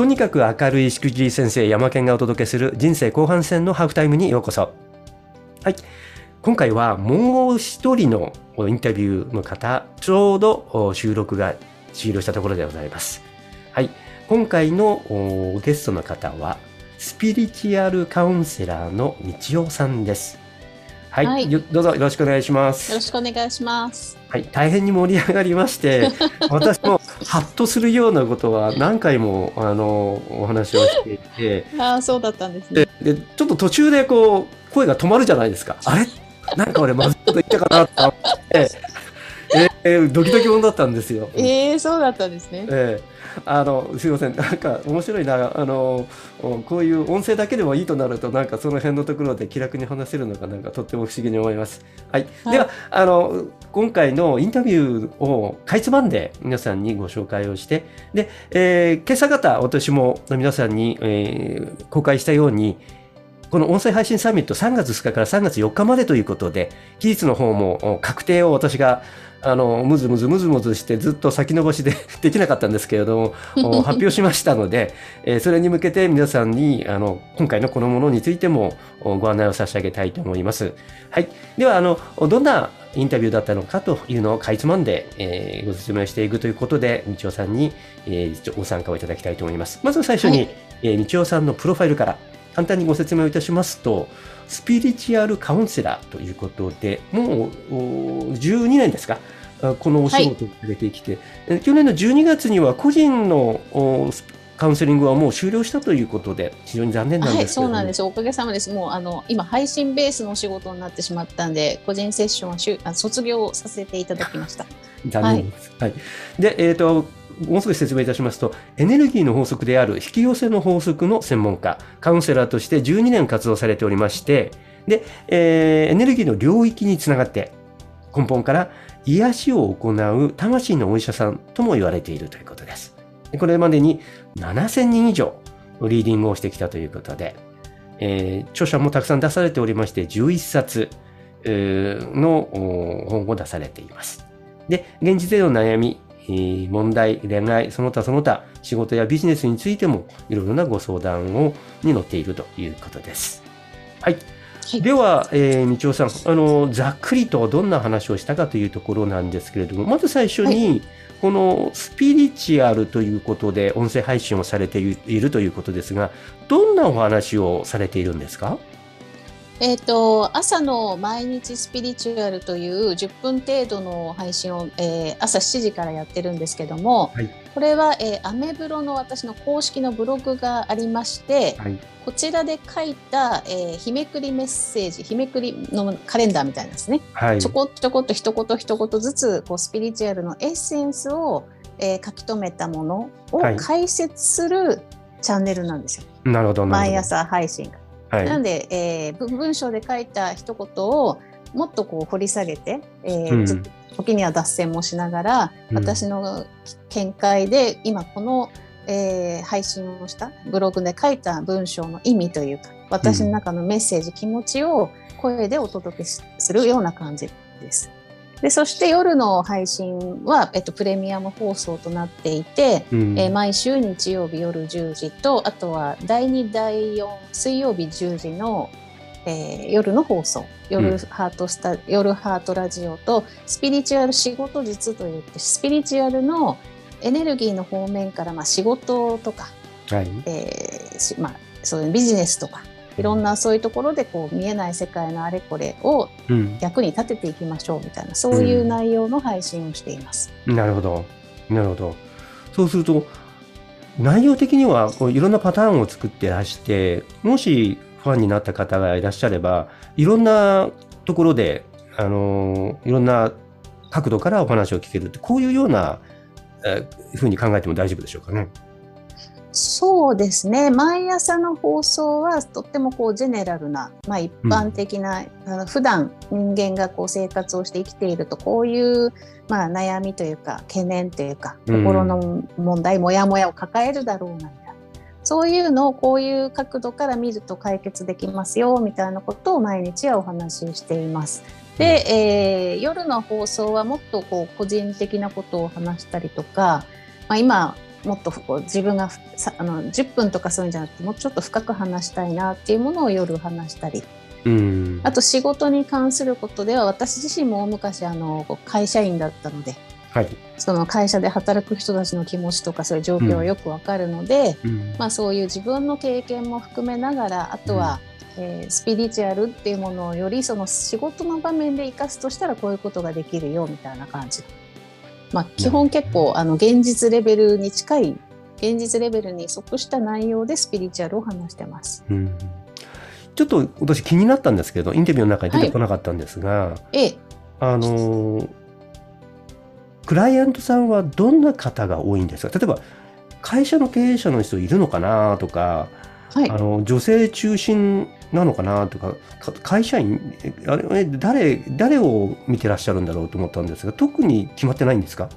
とにかく明るいしくじり先生山県がお届けする人生後半戦のハーフタイムにようこそ。はい。今回はもう一人のインタビューの方、ちょうど収録が終了したところでございます。はい。今回のゲストの方は、スピリチュアルカウンセラーの道夫さんです。はい、はい、どうぞよろしくお願いします。よろしくお願いします。はい、大変に盛り上がりまして、私もハッとするようなことは何回もあのお話をしていて、ああそうだったんですね。で、ちょっと途中でこう声が止まるじゃないですか。あれ、なんか俺まずいこと言ったかなと思って、えー、ドキドキもんだったんですよ。ええー、そうだったんですね。えーあのすいませんなんか面白いなあのこういう音声だけでもいいとなるとなんかその辺のところで気楽に話せるのがなんかとっても不思議に思います。はい、はい、ではあの今回のインタビューをかいつまんで皆さんにご紹介をしてで、えー、今朝方私も皆さんに、えー、公開したようにこの音声配信サミット3月2日から3月4日までということで、期日の方も確定を私があのむずむずむずむずしてずっと先延ばしで できなかったんですけれども 発表しましたので、えー、それに向けて皆さんにあの今回のこのものについてもご案内を差し上げたいと思います。はい、ではあのどんなインタビューだったのかというのをかいつまんで、えー、ご説明していくということで、道夫さんに、えー、ご参加をいただきたいと思います。まず最初に、はい、えー、道夫さんのプロファイルから簡単にご説明をいたしますと、スピリチュアルカウンセラーということで、もう12年ですか？このお仕事をされてきて、はい、去年の12月には個人のカウンセリングはもう終了したということで、非常に残念なんですはい、そうなんです。おかげさまです。もうあの今配信ベースのお仕事になってしまったんで、個人セッションはしゅあ卒業させていただきました。残念です。はい。はい、で、えっ、ー、ともう少し説明いたしますと、エネルギーの法則である引き寄せの法則の専門家、カウンセラーとして12年活動されておりまして、で、えー、エネルギーの領域につながって、根本から癒しを行う魂のお医者さんとも言われているということです。これまでに7000人以上リーディングをしてきたということで、えー、著者もたくさん出されておりまして、11冊の本を出されています。で、現実での悩み、問題、恋愛、その他その他、仕事やビジネスについてもいろいろなご相談をに載っているということです。はい。はい、では、えー、道夫さんあの、ざっくりとどんな話をしたかというところなんですけれども、まず最初に、はい、このスピリチュアルということで音声配信をされているということですが、どんなお話をされているんですか？えーと、朝の毎日スピリチュアルという10分程度の配信を、えー、朝7時からやってるんですけども、はい、これは、えー、アメブロの私の公式のブログがありまして、はい、こちらで書いた、えー、日めくりメッセージ日めくりのカレンダーみたいなんですね、はい、ちょこちょこっと一言一言ずつこうスピリチュアルのエッセンスを、えー、書き留めたものを解説するチャンネルなんですよ。なるほど。毎朝配信が。はい、なので、えー、文章で書いた一言をもっとこう掘り下げて、えー、うん、時には脱線もしながら、うん、私の見解で今この、えー、配信をしたブログで書いた文章の意味というか私の中のメッセージ、うん、気持ちを声でお届けするような感じです。でそして夜の配信は、えっと、プレミアム放送となっていて、うん、えー、毎週日曜日夜10時とあとは第2第4水曜日10時の、えー、夜の放送。夜ハートスタ、うん、夜ハートラジオとスピリチュアル仕事術といってスピリチュアルのエネルギーの方面から、まあ、仕事とか、はい。えーまあ、そういうビジネスとかいろんなそういうところでこう見えない世界のあれこれを役に立てていきましょうみたいな、うん、そういう内容の配信をしています。なるほど。なるほど。そうすると内容的にはこういろんなパターンを作ってらしてもしファンになった方がいらっしゃればいろんなところであのいろんな角度からお話を聞けるってこういうようなふうに考えても大丈夫でしょうかね。そうですね。毎朝の放送はとってもこうジェネラルな、まあ、一般的な、うん、あの普段人間がこう生活をして生きているとこういう、まあ、悩みというか懸念というか心の問題、うん、モヤモヤを抱えるだろうなみたいな。そういうのをこういう角度から見ると解決できますよみたいなことを毎日はお話ししています。で、えー、夜の放送はもっとこう個人的なことを話したりとか、まあ、今もっとこう自分がさあの10分とかそういうんじゃなくてもうちょっと深く話したいなっていうものを夜話したり。うん、あと仕事に関することでは私自身も大昔あの会社員だったので、はい、その会社で働く人たちの気持ちとかそういう状況はよくわかるので、うん、まあ、そういう自分の経験も含めながらあとは、うん、えー、スピリチュアルっていうものをよりその仕事の場面で生かすとしたらこういうことができるよみたいな感じまあ、基本結構あの現実レベルに近い現実レベルに即した内容でスピリチュアルを話してます。うん。ちょっと私気になったんですけどインタビューの中に出てこなかったんですが、はい、あのクライアントさんはどんな方が多いんですか？例えば会社の経営者の人いるのかなとか、はい、あの女性中心なのかなとか会社員あれ誰誰を見てらっしゃるんだろうと思ったんですが特に決まってないんですか？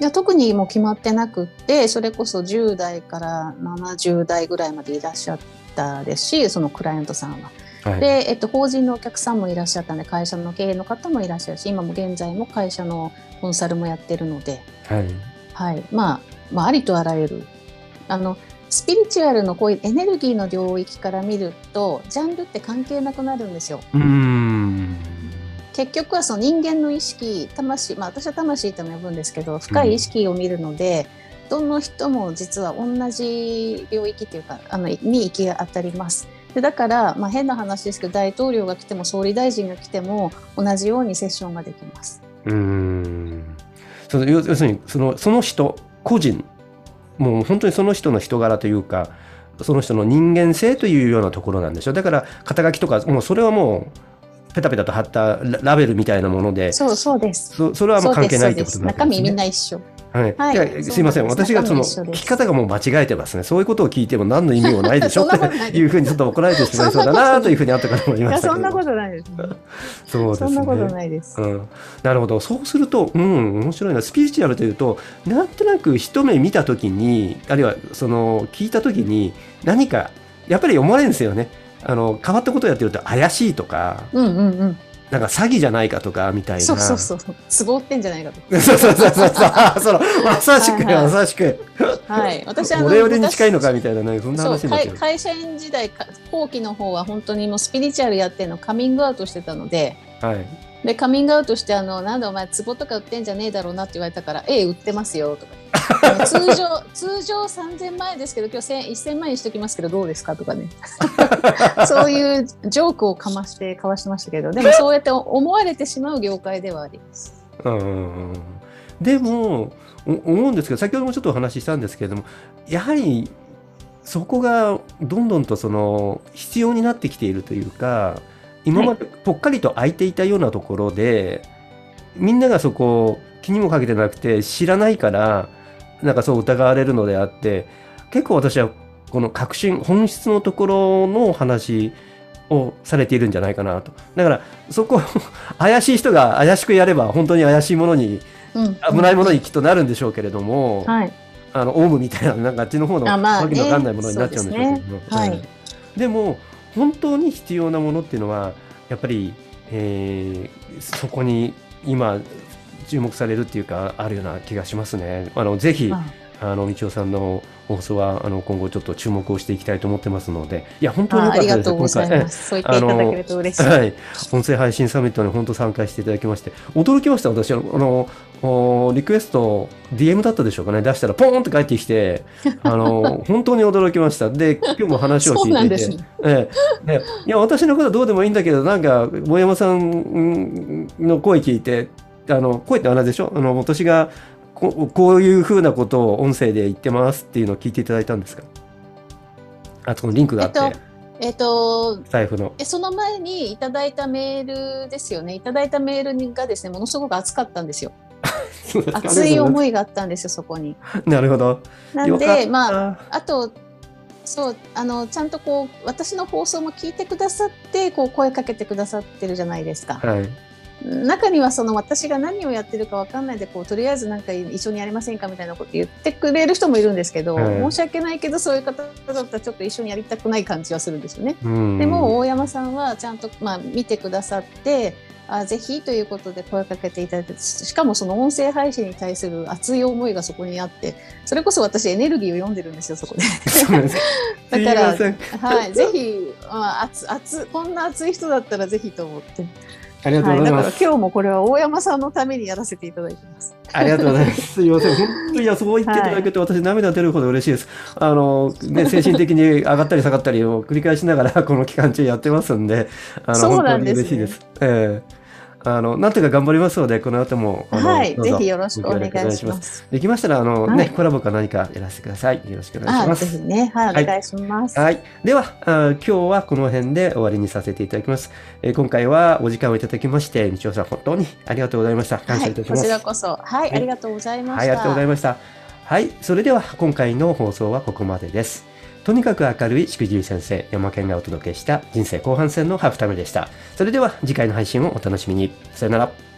いや特にもう決まってなくってそれこそ10代から70代ぐらいまでいらっしゃったですしそのクライアントさんは。はい、で、えっと、法人のお客さんもいらっしゃったんで会社の経営の方もいらっしゃるし今も現在も会社のコンサルもやってるので、はい。はい、まあ、まあ、ありとあらゆる。あのスピリチュアルのこういうエネルギーの領域から見るとジャンルって関係なくなるんですよ。うん結局はその人間の意識魂、まあ、私は魂とも呼ぶんですけど深い意識を見るので、うん、どの人も実は同じ領域っていうかあのに行き当たります。でだから、まあ、変な話ですけど大統領が来ても総理大臣が来ても同じようにセッションができます。うんその要するにそのその人個人もう本当にその人の人柄というかその人の人間性というようなところなんでしょう。だから肩書きとかもうそれはもうペタペタと貼ったラベルみたいなものでそうそうです。そそれはもう関係ないってことなんですね中身みんな一緒はい、はい、す。いません。私がその聞き方がもう間違えてますね。そういうことを聞いても何の意味もないでしょ？っていうふうにちょっと怒られてしまいそうだなというふうに後から思いましたそんなことないです、ね、そうですね。そんなことないです、うん、なるほど。そうするとうん面白いな。スピリチュアルというとなんとなく一目見た時にあるいはその聞いた時に何かやっぱり思われるんですよね。あの変わったことをやってると怪しいとか、うんうんうん、なんか詐欺じゃないかとかみたいな。そうそうそう。つぼってんじゃないかと。そうそうそうそう。そのまさしく、はいはい、まさしく。はい。私は。オレオレに近いのかみたいなね、そんな話になっちゃう。会社員時代、後期の方は本当にもうスピリチュアルやってのカミングアウトしてたので。はい。でカミングアウトしてあのなんでお前壺とか売ってんじゃねえだろうなって言われたから「ええ売ってますよ」とか通常 通常3000万円ですけど今日1000万円しときますけどどうですかとかね。そういうジョークをかましてかわしてましたけどでもそうやって思われてしまう業界ではあります。うんでも思うんですけど先ほどもちょっとお話ししたんですけれどもやはりそこがどんどんとその必要になってきているというか今までぽっかりと空いていたようなところで、はい、みんながそこ気にもかけてなくて知らないからなんかそう疑われるのであって結構私はこの革新本質のところの話をされているんじゃないかなと。だからそこ 怪しい人が怪しくやれば本当に怪しいものに、うん、危ないものにきっとなるんでしょうけれども、はい、あのオウムみたいななんかあっちの方のわけのわかんないものになっちゃうんでしょうけども、ね。はい、でも本当に必要なものっていうのはやっぱり、えー、そこに今注目されるっていうかあるような気がしますね。あのぜひ、あの道夫さんの放送はあの今後ちょっと注目をしていきたいと思ってますので、いや本当に良かったです。今回、そう言っていただけると嬉しい。はい、音声配信サミットに本当参加していただきまして、驚きました。私あのリクエスト DM だったでしょうかね出したらポーンって帰ってきて、あの 本当に驚きました。で今日も話を聞いていて、ね、ええ、いや私のことはどうでもいいんだけど、なんか大山さんの声聞いて。あの声ってあれでしょ？あの私がここういうふうなことを音声で言ってますっていうのを聞いていただいたんですか？あそこのリンクがあって。えっと、財布のえその前にいただいたメールですよねいただいたメールがですねものすごく熱かったんですよ。熱い思いがあったんですよそこに。なるほど。なんでまああとそうあのちゃんとこう私の放送も聞いてくださってこう声かけてくださってるじゃないですか。はい中にはその私が何をやってるか分かんないでこうとりあえずなんか一緒にやりませんかみたいなこと言ってくれる人もいるんですけど、はい、申し訳ないけどそういう方だったらちょっと一緒にやりたくない感じはするんですよね。でも大山さんはちゃんと、まあ、見てくださってあぜひということで声かけていただいてしかもその音声配信に対する熱い思いがそこにあってそれこそ私エネルギーを読んでるんですよそこで。だから、はい、ぜひ、まあ、熱熱こんな熱い人だったらぜひと思って。ありがとうございます。はい、だから今日もこれは大山さんのためにやらせていただいてます。ありがとうございます。すみません。本当にやそう言っていただけて、私涙出るほど嬉しいです。あの、ね、精神的に上がったり下がったりを繰り返しながら、この期間中やってますんで、あの、本当に嬉しいです。ええーあの、なんとか頑張りますので、この後も、はい、ぜひよろしくお願いします。できましたら、あの、はい、ね、コラボか何かやらせてください。よろしくお願いします。ぜひね、はい、お願いします。はい。ではあ、今日はこの辺で終わりにさせていただきます。えー、今回はお時間をいただきまして、道夫さん、本当にありがとうございました。感謝いたします。こちらこそ、はい、ありがとうございました。はい、ありがとうございました。はい、それでは今回の放送はここまでです。とにかく明るいしくじり先生、山県がお届けした人生後半戦のハーフタイムでした。それでは次回の配信をお楽しみに。さよなら。